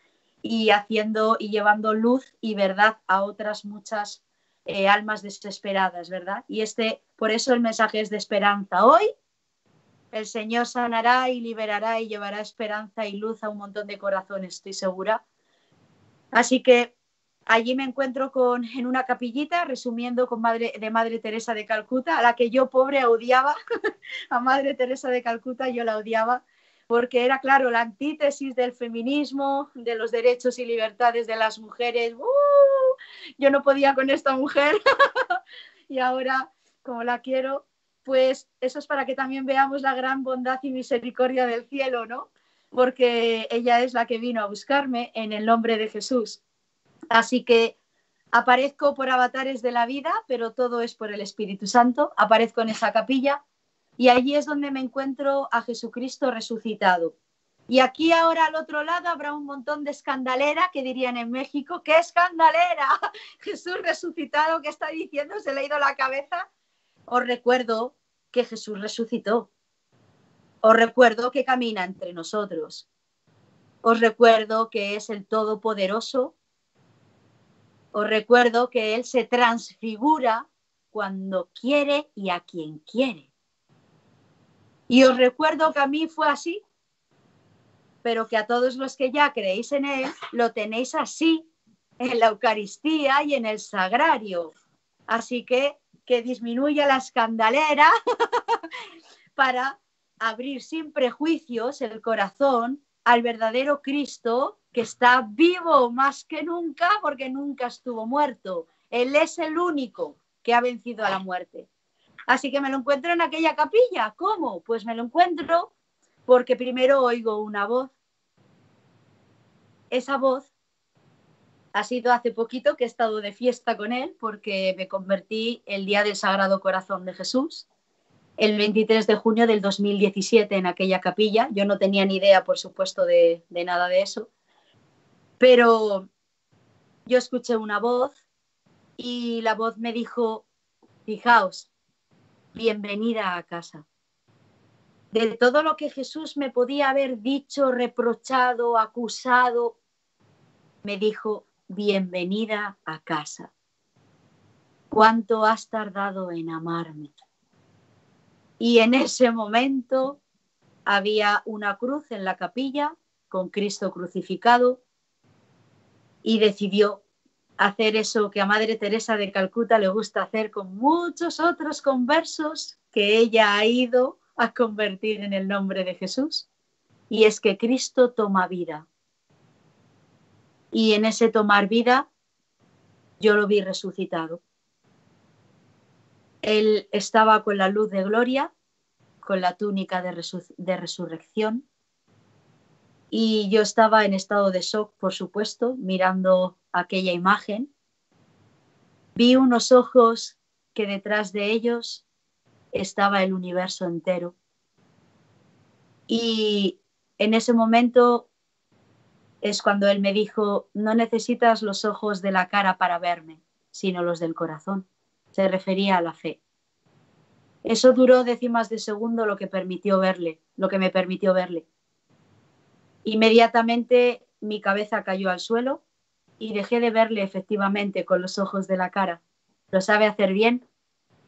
y haciendo y llevando luz y verdad a otras muchas eh, almas desesperadas, ¿verdad? Y este, por eso el mensaje es de esperanza. Hoy el Señor sanará y liberará y llevará esperanza y luz a un montón de corazones, estoy segura. Así que allí me encuentro con, en una capillita, resumiendo con madre, de Madre Teresa de Calcuta, a la que yo pobre odiaba, a Madre Teresa de Calcuta yo la odiaba, porque era, claro, la antítesis del feminismo, de los derechos y libertades de las mujeres. ¡Uh! Yo no podía con esta mujer y ahora, como la quiero, pues eso es para que también veamos la gran bondad y misericordia del cielo, ¿no? Porque ella es la que vino a buscarme en el nombre de Jesús. Así que aparezco por avatares de la vida, pero todo es por el Espíritu Santo. Aparezco en esa capilla y allí es donde me encuentro a Jesucristo resucitado. Y aquí ahora al otro lado habrá un montón de escandalera que dirían en México, ¡qué escandalera! Jesús resucitado, ¿qué está diciendo? ¿Se le ha ido la cabeza? Os recuerdo que Jesús resucitó. Os recuerdo que camina entre nosotros. Os recuerdo que es el Todopoderoso os recuerdo que Él se transfigura cuando quiere y a quien quiere. Y os recuerdo que a mí fue así, pero que a todos los que ya creéis en Él lo tenéis así en la Eucaristía y en el Sagrario. Así que que disminuya la escandalera para abrir sin prejuicios el corazón al verdadero Cristo que está vivo más que nunca porque nunca estuvo muerto. Él es el único que ha vencido a la muerte. Así que me lo encuentro en aquella capilla. ¿Cómo? Pues me lo encuentro porque primero oigo una voz. Esa voz ha sido hace poquito que he estado de fiesta con él porque me convertí el día del Sagrado Corazón de Jesús, el 23 de junio del 2017 en aquella capilla. Yo no tenía ni idea, por supuesto, de, de nada de eso, pero yo escuché una voz y la voz me dijo, fijaos, bienvenida a casa. De todo lo que Jesús me podía haber dicho, reprochado, acusado, me dijo, bienvenida a casa. ¿Cuánto has tardado en amarme? Y en ese momento había una cruz en la capilla con Cristo crucificado y decidió hacer eso que a Madre Teresa de Calcuta le gusta hacer con muchos otros conversos que ella ha ido a convertir en el nombre de Jesús. Y es que Cristo toma vida y en ese tomar vida yo lo vi resucitado. Él estaba con la luz de gloria, con la túnica de, resurrección, y yo estaba en estado de shock, por supuesto, mirando aquella imagen. Vi unos ojos que detrás de ellos estaba el universo entero. Y en ese momento es cuando él me dijo, no necesitas los ojos de la cara para verme, sino los del corazón. Se refería a la fe. Eso duró décimas de segundo lo que permitió verle, lo que me permitió verle. Inmediatamente mi cabeza cayó al suelo y dejé de verle efectivamente con los ojos de la cara. Lo sabe hacer bien,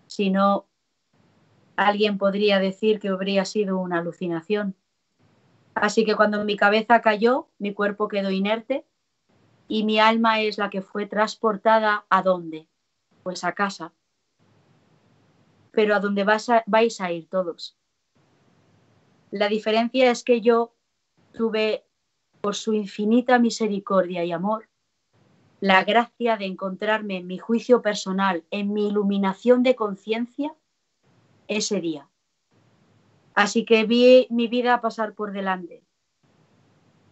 si no, alguien podría decir que habría sido una alucinación Así que cuando mi cabeza cayó, mi cuerpo quedó inerte y mi alma es la que fue transportada a dónde? Pues a casa. Pero a dónde vais a ir todos. La diferencia es que yo tuve, por su infinita misericordia y amor, la gracia de encontrarme en mi juicio personal, en mi iluminación de conciencia, ese día. Así que vi mi vida pasar por delante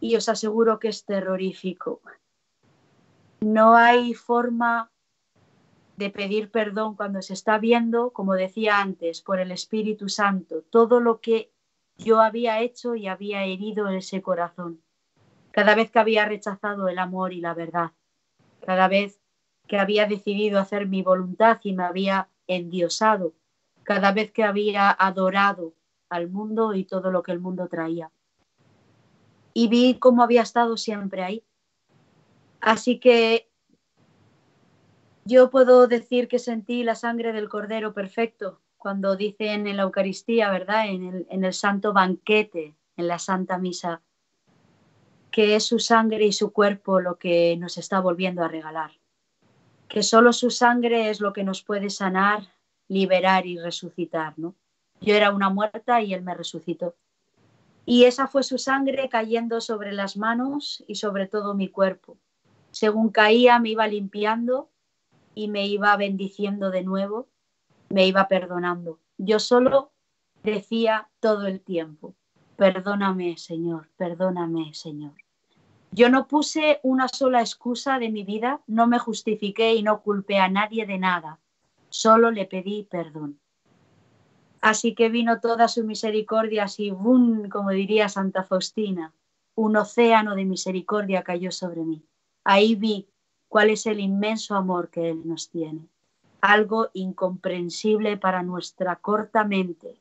y os aseguro que es terrorífico. No hay forma de pedir perdón cuando se está viendo, como decía antes, por el Espíritu Santo, todo lo que yo había hecho y había herido ese corazón. Cada vez que había rechazado el amor y la verdad, cada vez que había decidido hacer mi voluntad y me había endiosado, cada vez que había adorado al mundo y todo lo que el mundo traía. Y vi cómo había estado siempre ahí. Así que yo puedo decir que sentí la sangre del Cordero perfecto cuando dicen en la Eucaristía, ¿verdad? En el, en el santo banquete, en la Santa Misa, que es su sangre y su cuerpo lo que nos está volviendo a regalar. Que solo su sangre es lo que nos puede sanar, liberar y resucitar, ¿no? Yo era una muerta y Él me resucitó. Y esa fue su sangre cayendo sobre las manos y sobre todo mi cuerpo. Según caía me iba limpiando y me iba bendiciendo de nuevo, me iba perdonando. Yo solo decía todo el tiempo, perdóname Señor, perdóname Señor. Yo no puse una sola excusa de mi vida, no me justifiqué y no culpé a nadie de nada, solo le pedí perdón. Así que vino toda su misericordia, así, ¡bum! como diría Santa Faustina, un océano de misericordia cayó sobre mí. Ahí vi cuál es el inmenso amor que Él nos tiene. Algo incomprensible para nuestra corta mente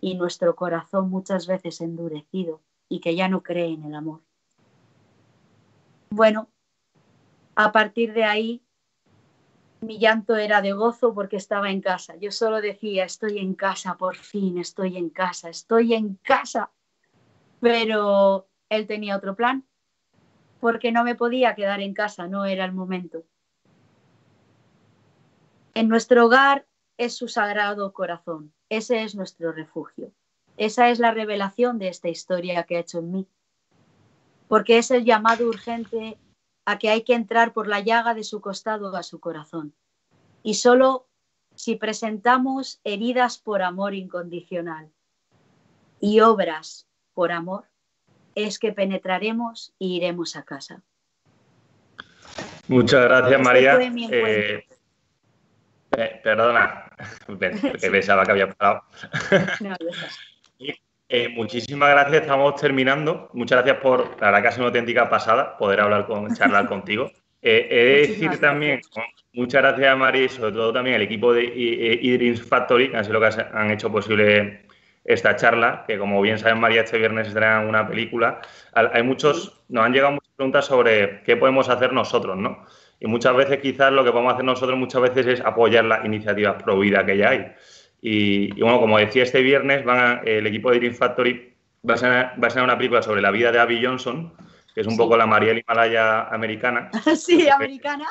y nuestro corazón muchas veces endurecido y que ya no cree en el amor. Bueno, a partir de ahí mi llanto era de gozo porque estaba en casa. Yo solo decía, estoy en casa, por fin, estoy en casa, estoy en casa. Pero él tenía otro plan, porque no me podía quedar en casa, no era el momento. En nuestro hogar es su sagrado corazón, ese es nuestro refugio. Esa es la revelación de esta historia que ha hecho en mí, porque es el llamado urgente a que hay que entrar por la llaga de su costado a su corazón. Y solo si presentamos heridas por amor incondicional y obras por amor, es que penetraremos y iremos a casa. Muchas gracias, este María. Eh, eh, perdona, pensaba que había parado. No, eh, muchísimas gracias, estamos terminando. Muchas gracias por, la verdad que ha sido una auténtica pasada poder hablar con, charlar contigo. Eh, he de decir también, muchas gracias a María y sobre todo también al equipo de eDreams Factory, que han sido lo que han hecho posible esta charla, que como bien saben María, este viernes estrena una película. Hay muchos, nos han llegado muchas preguntas sobre qué podemos hacer nosotros, ¿no? Y muchas veces quizás lo que podemos hacer nosotros muchas veces es apoyar las iniciativas pro vida que ya hay. Y, bueno, como decía, este viernes van el equipo de Dream Factory va a, ser, una película sobre la vida de Abby Johnson, que es un poco la María Himalaya americana. Sí, americana.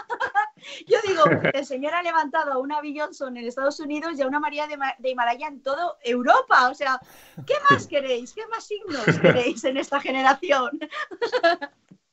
Yo digo, el señor ha levantado a una Abby Johnson en Estados Unidos y a una María de, Himalaya en toda Europa. O sea, ¿qué más queréis? ¿Qué más signos queréis en esta generación?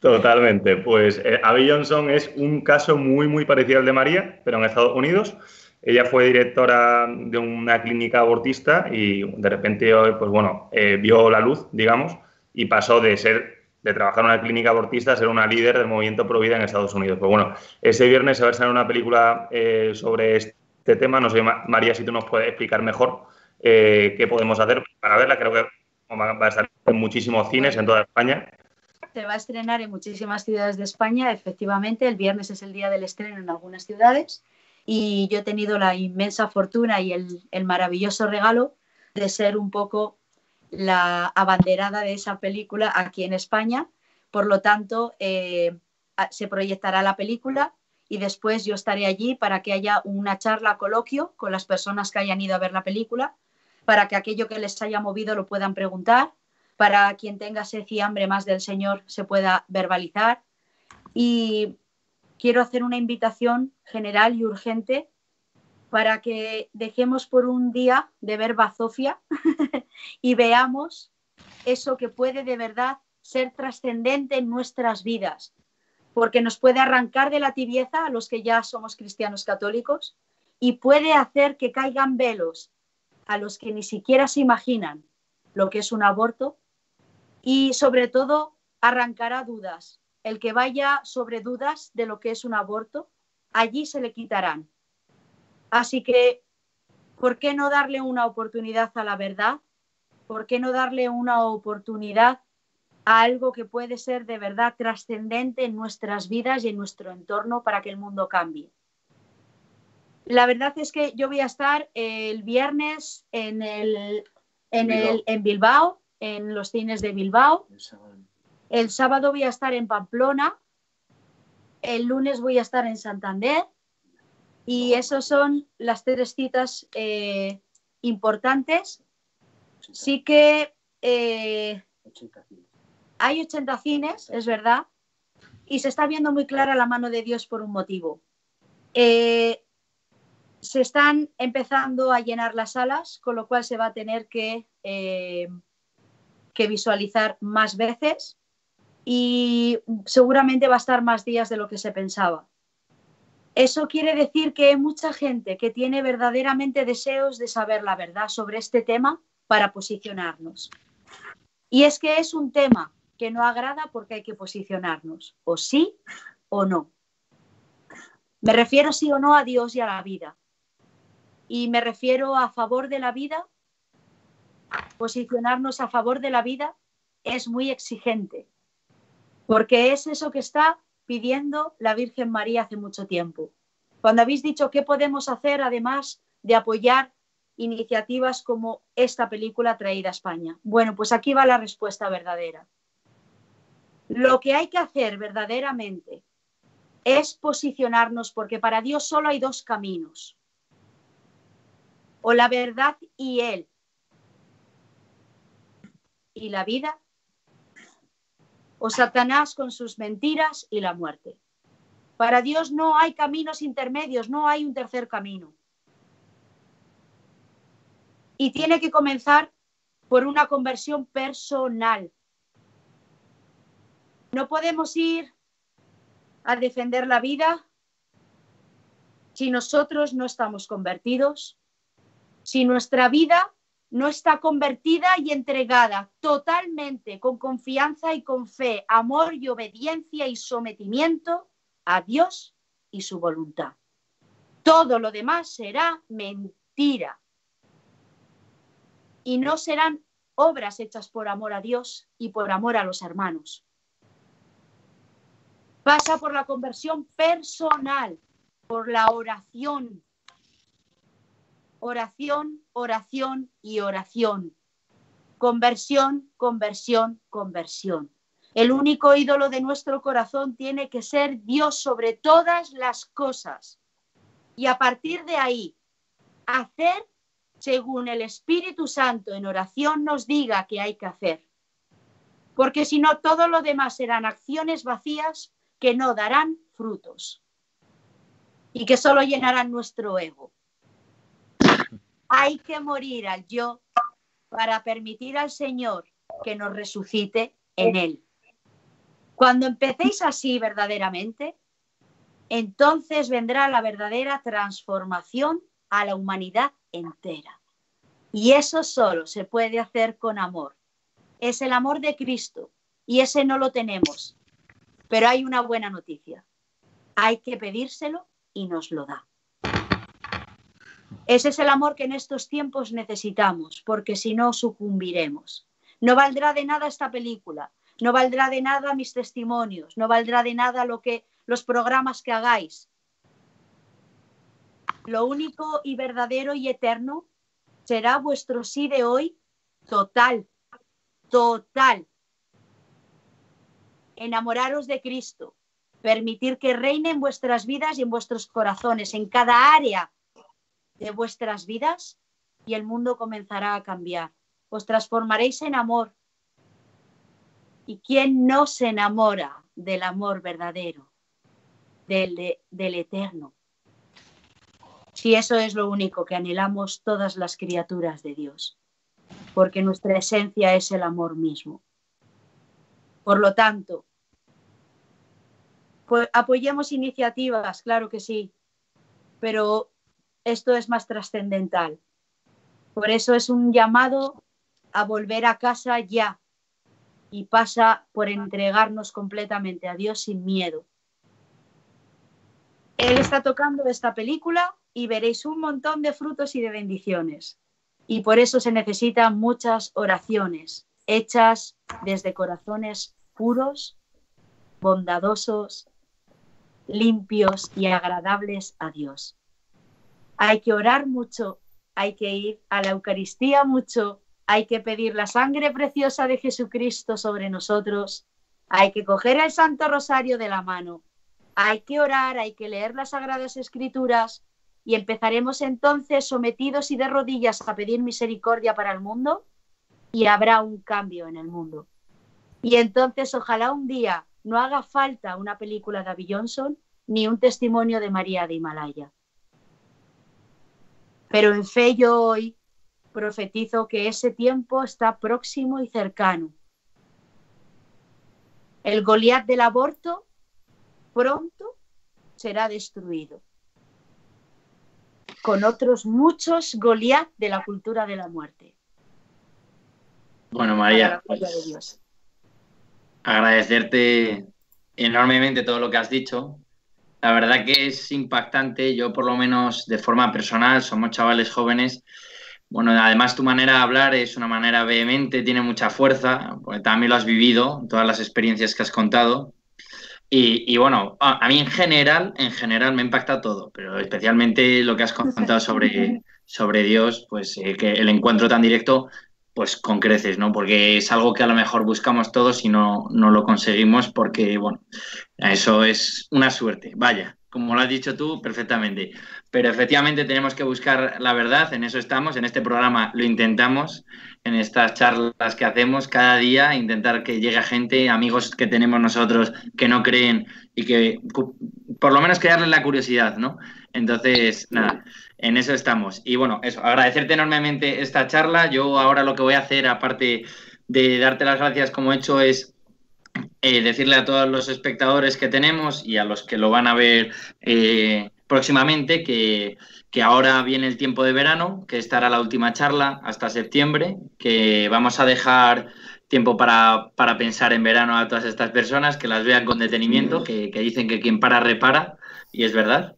Totalmente. Pues eh, Abby Johnson es un caso muy, muy parecido al de María, pero en Estados Unidos. Ella fue directora de una clínica abortista y de repente, pues bueno, eh, vio la luz, digamos, y pasó de ser de trabajar en una clínica abortista a ser una líder del movimiento pro vida en Estados Unidos. Pues bueno, ese viernes se va a estar una película eh, sobre este tema. No sé, María, si tú nos puedes explicar mejor eh, qué podemos hacer para verla. Creo que va a estar en muchísimos cines en toda España. Se va a estrenar en muchísimas ciudades de España, efectivamente. El viernes es el día del estreno en algunas ciudades y yo he tenido la inmensa fortuna y el, maravilloso regalo de ser un poco la abanderada de esa película aquí en España. Por lo tanto, eh, se proyectará la película y después yo estaré allí para que haya una charla, coloquio con las personas que hayan ido a ver la película, para que aquello que les haya movido lo puedan preguntar, para quien tenga sed y hambre más del Señor se pueda verbalizar. Y quiero hacer una invitación general y urgente para que dejemos por un día de ver bazofia y veamos eso que puede de verdad ser trascendente en nuestras vidas, porque nos puede arrancar de la tibieza a los que ya somos cristianos católicos y puede hacer que caigan velos a los que ni siquiera se imaginan lo que es un aborto y sobre todo arrancará dudas el que vaya sobre dudas de lo que es un aborto, allí se le quitarán. Así que, ¿por qué no darle una oportunidad a la verdad? ¿Por qué no darle una oportunidad a algo que puede ser de verdad trascendente en nuestras vidas y en nuestro entorno para que el mundo cambie? La verdad es que yo voy a estar el viernes en, el, en, el, en Bilbao, en los cines de Bilbao. El sábado voy a estar en Pamplona, el lunes voy a estar en Santander y esas son las tres citas eh, importantes. Sí que eh, hay 80 cines, es verdad, y se está viendo muy clara la mano de Dios por un motivo. Eh, se están empezando a llenar las salas, con lo cual se va a tener que visualizar más veces y seguramente va a estar más días de lo que se pensaba. Eso quiere decir que hay mucha gente que tiene verdaderamente deseos de saber la verdad sobre este tema para posicionarnos. Y es que es un tema que no agrada porque hay que posicionarnos, o sí o no. Me refiero sí o no a Dios y a la vida. Y me refiero a favor de la vida. Posicionarnos a favor de la vida es muy exigente porque es eso que está pidiendo la Virgen María hace mucho tiempo. Cuando habéis dicho qué podemos hacer además de apoyar iniciativas como esta película traída a España. Bueno, pues aquí va la respuesta verdadera. Lo que hay que hacer verdaderamente es posicionarnos porque para Dios solo hay dos caminos. O la verdad y Él. Y la vida. O Satanás con sus mentiras y la muerte. Para Dios no hay caminos intermedios, no hay un tercer camino. Y tiene que comenzar por una conversión personal. No podemos ir a defender la vida si nosotros no estamos convertidos, si nuestra vida no está convertida y entregada totalmente con confianza y con fe, amor y obediencia y sometimiento a Dios y su voluntad. Todo lo demás será mentira y no serán obras hechas por amor a Dios y por amor a los hermanos. Pasa por la conversión personal, por la oración. Oración, oración y oración. Conversión, conversión, conversión. El único ídolo de nuestro corazón tiene que ser Dios sobre todas las cosas. Y a partir de ahí, hacer según el Espíritu Santo en oración nos diga que hay que hacer. Porque si no, todo lo demás serán acciones vacías que no darán frutos y que solo llenarán nuestro ego. Hay que morir al yo para permitir al Señor que nos resucite en Él. Cuando empecéis así verdaderamente, entonces vendrá la verdadera transformación a la humanidad entera. Y eso solo se puede hacer con amor. Es el amor de Cristo y ese no lo tenemos. Pero hay una buena noticia. Hay que pedírselo y nos lo da. Ese es el amor que en estos tiempos necesitamos, porque si no sucumbiremos. No valdrá de nada esta película, no valdrá de nada mis testimonios, no valdrá de nada lo que los programas que hagáis. Lo único y verdadero y eterno será vuestro sí de hoy total, total, enamoraros de Cristo, permitir que reine en vuestras vidas y en vuestros corazones, en cada área de vuestras vidas, y el mundo comenzará a cambiar. Os transformaréis en amor. ¿Y quién no se enamora del amor verdadero, del, del eterno? Si eso es lo único que anhelamos todas las criaturas de Dios, porque nuestra esencia es el amor mismo. Por lo tanto, pues apoyemos iniciativas, claro que sí, pero esto es más trascendental. Por eso es un llamado a volver a casa ya y pasa por entregarnos completamente a Dios sin miedo. Él está tocando esta película y veréis un montón de frutos y de bendiciones. Y por eso se necesitan muchas oraciones hechas desde corazones puros, bondadosos, limpios y agradables a Dios. Hay que orar mucho, hay que ir a la Eucaristía mucho, hay que pedir la sangre preciosa de Jesucristo sobre nosotros, hay que coger el Santo Rosario de la mano, hay que orar, hay que leer las Sagradas Escrituras y empezaremos entonces sometidos y de rodillas a pedir misericordia para el mundo y habrá un cambio en el mundo. Y entonces ojalá un día no haga falta una película de Abby Johnson ni un testimonio de María de Himalaya. Pero en fe yo hoy profetizo que ese tiempo está próximo y cercano. El Goliat del aborto pronto será destruido, con otros muchos Goliat de la cultura de la muerte. Bueno, María, agradecerte enormemente todo lo que has dicho. La verdad que es impactante. Yo, por lo menos de forma personal, somos chavales jóvenes. Bueno, además tu manera de hablar es una manera vehemente, tiene mucha fuerza, porque también lo has vivido, todas las experiencias que has contado. Y, bueno, a, mí en general, en general me impacta todo, pero especialmente lo que has contado sobre, sobre Dios, pues eh, que el encuentro tan directo pues con creces, ¿no? Porque es algo que a lo mejor buscamos todos y no, no lo conseguimos porque, bueno, eso es una suerte, vaya, como lo has dicho tú perfectamente. Pero efectivamente tenemos que buscar la verdad, en eso estamos, en este programa lo intentamos, en estas charlas que hacemos cada día, intentar que llegue gente, amigos que tenemos nosotros que no creen y que por lo menos crearles la curiosidad, ¿no? Entonces, nada, en eso estamos. Y bueno, eso, agradecerte enormemente esta charla. Yo ahora lo que voy a hacer, aparte de darte las gracias como he hecho, es eh, decirle a todos los espectadores que tenemos y a los que lo van a ver eh, próximamente que, ahora viene el tiempo de verano, que estará la última charla hasta septiembre, que vamos a dejar tiempo para, pensar en verano a todas estas personas, que las vean con detenimiento, que, que dicen que quien para repara, y es verdad.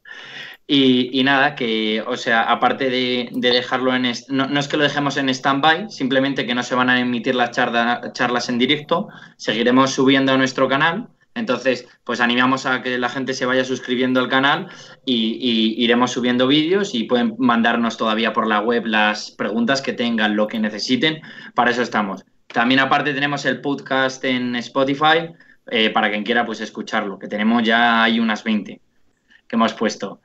Y, nada, que, o sea, aparte de, dejarlo en. No, no, es que lo dejemos en stand-by, simplemente que no se van a emitir las charlas en directo, seguiremos subiendo a nuestro canal. Entonces, pues animamos a que la gente se vaya suscribiendo al canal y, iremos subiendo vídeos y pueden mandarnos todavía por la web las preguntas que tengan, lo que necesiten. Para eso estamos. También aparte tenemos el podcast en Spotify eh, para quien quiera pues escucharlo, que tenemos ya hay unas 20 que hemos puesto.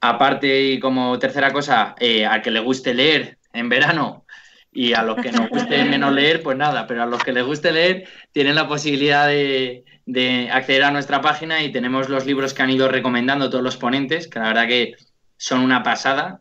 Aparte, y como tercera cosa, eh, a que le guste leer en verano y a los que nos guste menos leer, pues nada, pero a los que les guste leer tienen la posibilidad de, acceder a nuestra página y tenemos los libros que han ido recomendando todos los ponentes, que la verdad que son una pasada.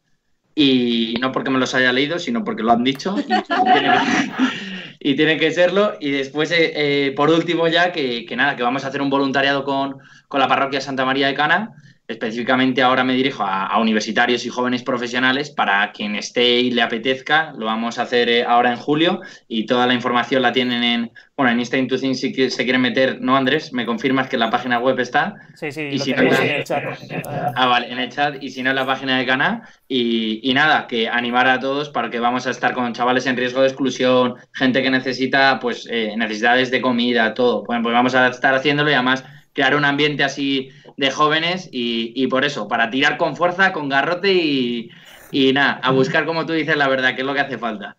Y no porque me los haya leído, sino porque lo han dicho. Y, tiene, que, serlo. Y después, eh, eh, por último, ya que, nada, que vamos a hacer un voluntariado con, con la parroquia Santa María de Cana Específicamente ahora me dirijo a, universitarios y jóvenes profesionales. Para quien esté y le apetezca, lo vamos a hacer eh, ahora en julio y toda la información la tienen en, bueno, en Insta Into si se quieren meter, ¿no, Andrés? ¿Me confirmas que la página web está? Sí, sí, y si no, en el chat. Ah, vale, en el chat y si no en la página de Cana. Y, nada, que animar a todos para que vamos a estar con chavales en riesgo de exclusión, gente que necesita, pues, eh, necesidades de comida, todo. Bueno, pues vamos a estar haciéndolo y además crear un ambiente así de jóvenes y, por eso, para tirar con fuerza, con garrote y, nada, a buscar, como tú dices, la verdad, que es lo que hace falta.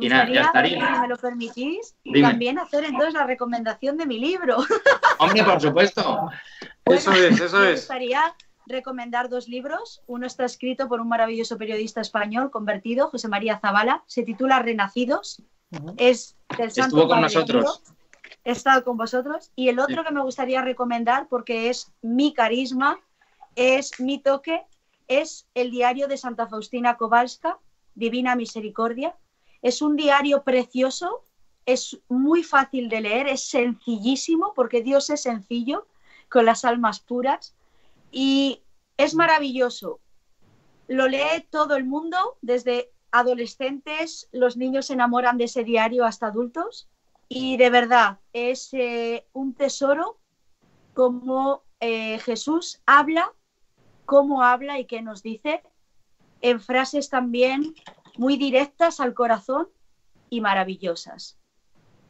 y nada, ya estaría. Si me lo permitís, también hacer entonces la recomendación de mi libro. Hombre, por supuesto. eso es, eso me es. gustaría recomendar dos libros. Uno está escrito por un maravilloso periodista español convertido, José María Zavala. Se titula Renacidos. Es del Santo Estuvo con nosotros he estado con vosotros. Y el otro que me gustaría recomendar, porque es mi carisma, es mi toque, es el diario de Santa Faustina Kowalska, Divina Misericordia. Es un diario precioso, es muy fácil de leer, es sencillísimo, porque Dios es sencillo, con las almas puras, y es maravilloso. Lo lee todo el mundo, desde adolescentes, los niños se enamoran de ese diario hasta adultos y de verdad, es eh, un tesoro como eh, Jesús habla, cómo habla y qué nos dice, en frases también muy directas al corazón y maravillosas.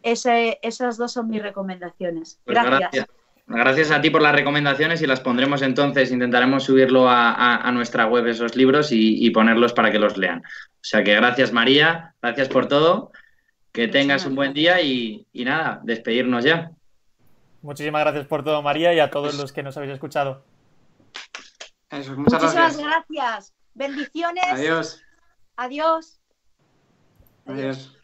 esas dos son mis recomendaciones. Pues gracias. gracias. a ti por las recomendaciones y las pondremos entonces, intentaremos subirlo a, nuestra web esos libros y, ponerlos para que los lean. O sea que gracias María, gracias por todo que tengas un buen día y, nada, despedirnos ya. Muchísimas gracias por todo, María, y a todos los que nos habéis escuchado. Eso, muchas Muchísimas gracias. Bendiciones. Adiós. Adiós. Adiós.